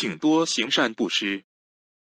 请多行善布施。